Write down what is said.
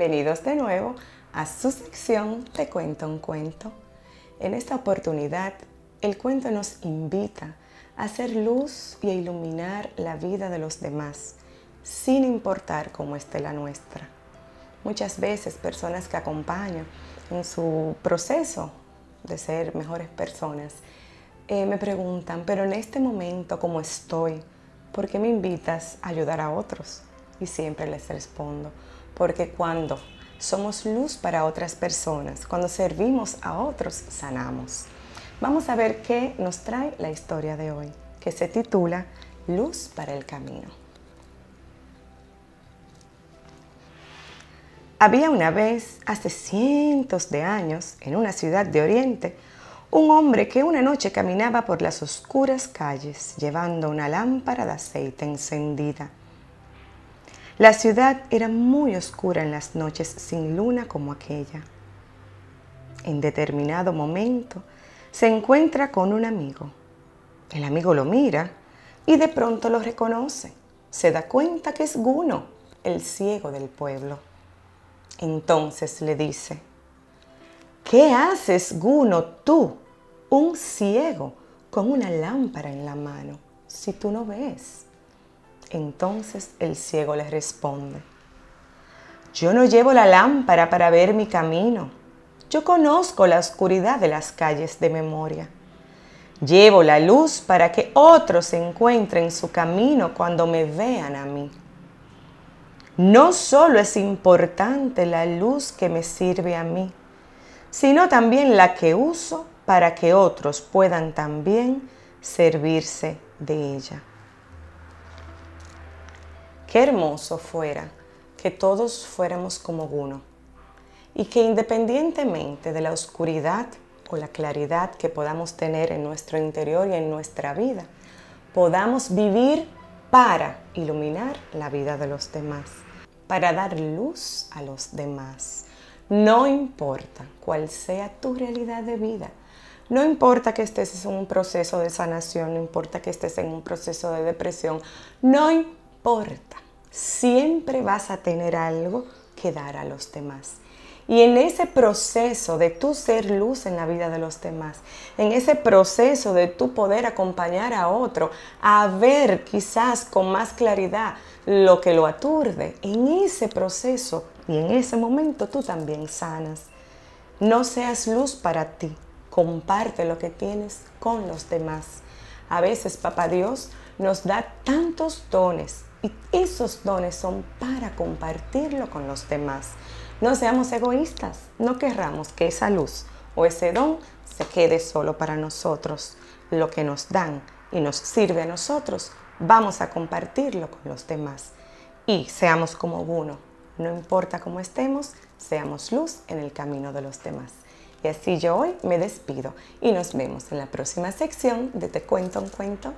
bienvenidos de nuevo a su sección Te cuento un cuento. En esta oportunidad, el cuento nos invita a hacer luz y a iluminar la vida de los demás, sin importar cómo esté la nuestra. Muchas veces personas que acompaño en su proceso de ser mejores personas eh, me preguntan, pero en este momento, ¿cómo estoy? ¿Por qué me invitas a ayudar a otros? Y siempre les respondo, porque cuando somos luz para otras personas, cuando servimos a otros, sanamos. Vamos a ver qué nos trae la historia de hoy, que se titula Luz para el Camino. Había una vez, hace cientos de años, en una ciudad de Oriente, un hombre que una noche caminaba por las oscuras calles llevando una lámpara de aceite encendida. La ciudad era muy oscura en las noches sin luna como aquella. En determinado momento se encuentra con un amigo. El amigo lo mira y de pronto lo reconoce. Se da cuenta que es Guno, el ciego del pueblo. Entonces le dice, ¿qué haces, Guno, tú, un ciego, con una lámpara en la mano, si tú no ves? Entonces el ciego le responde, yo no llevo la lámpara para ver mi camino. Yo conozco la oscuridad de las calles de memoria. Llevo la luz para que otros encuentren su camino cuando me vean a mí. No solo es importante la luz que me sirve a mí, sino también la que uso para que otros puedan también servirse de ella. Qué hermoso fuera que todos fuéramos como uno y que independientemente de la oscuridad o la claridad que podamos tener en nuestro interior y en nuestra vida, podamos vivir para iluminar la vida de los demás, para dar luz a los demás. No importa cuál sea tu realidad de vida, no importa que estés en un proceso de sanación, no importa que estés en un proceso de depresión, no importa siempre vas a tener algo que dar a los demás. Y en ese proceso de tú ser luz en la vida de los demás, en ese proceso de tú poder acompañar a otro a ver quizás con más claridad lo que lo aturde, en ese proceso y en ese momento tú también sanas. No seas luz para ti, comparte lo que tienes con los demás. A veces, papá Dios nos da tantos dones y esos dones son para compartirlo con los demás. No seamos egoístas, no querramos que esa luz o ese don se quede solo para nosotros. Lo que nos dan y nos sirve a nosotros, vamos a compartirlo con los demás. Y seamos como uno, no importa cómo estemos, seamos luz en el camino de los demás. Y así yo hoy me despido y nos vemos en la próxima sección de Te cuento un cuento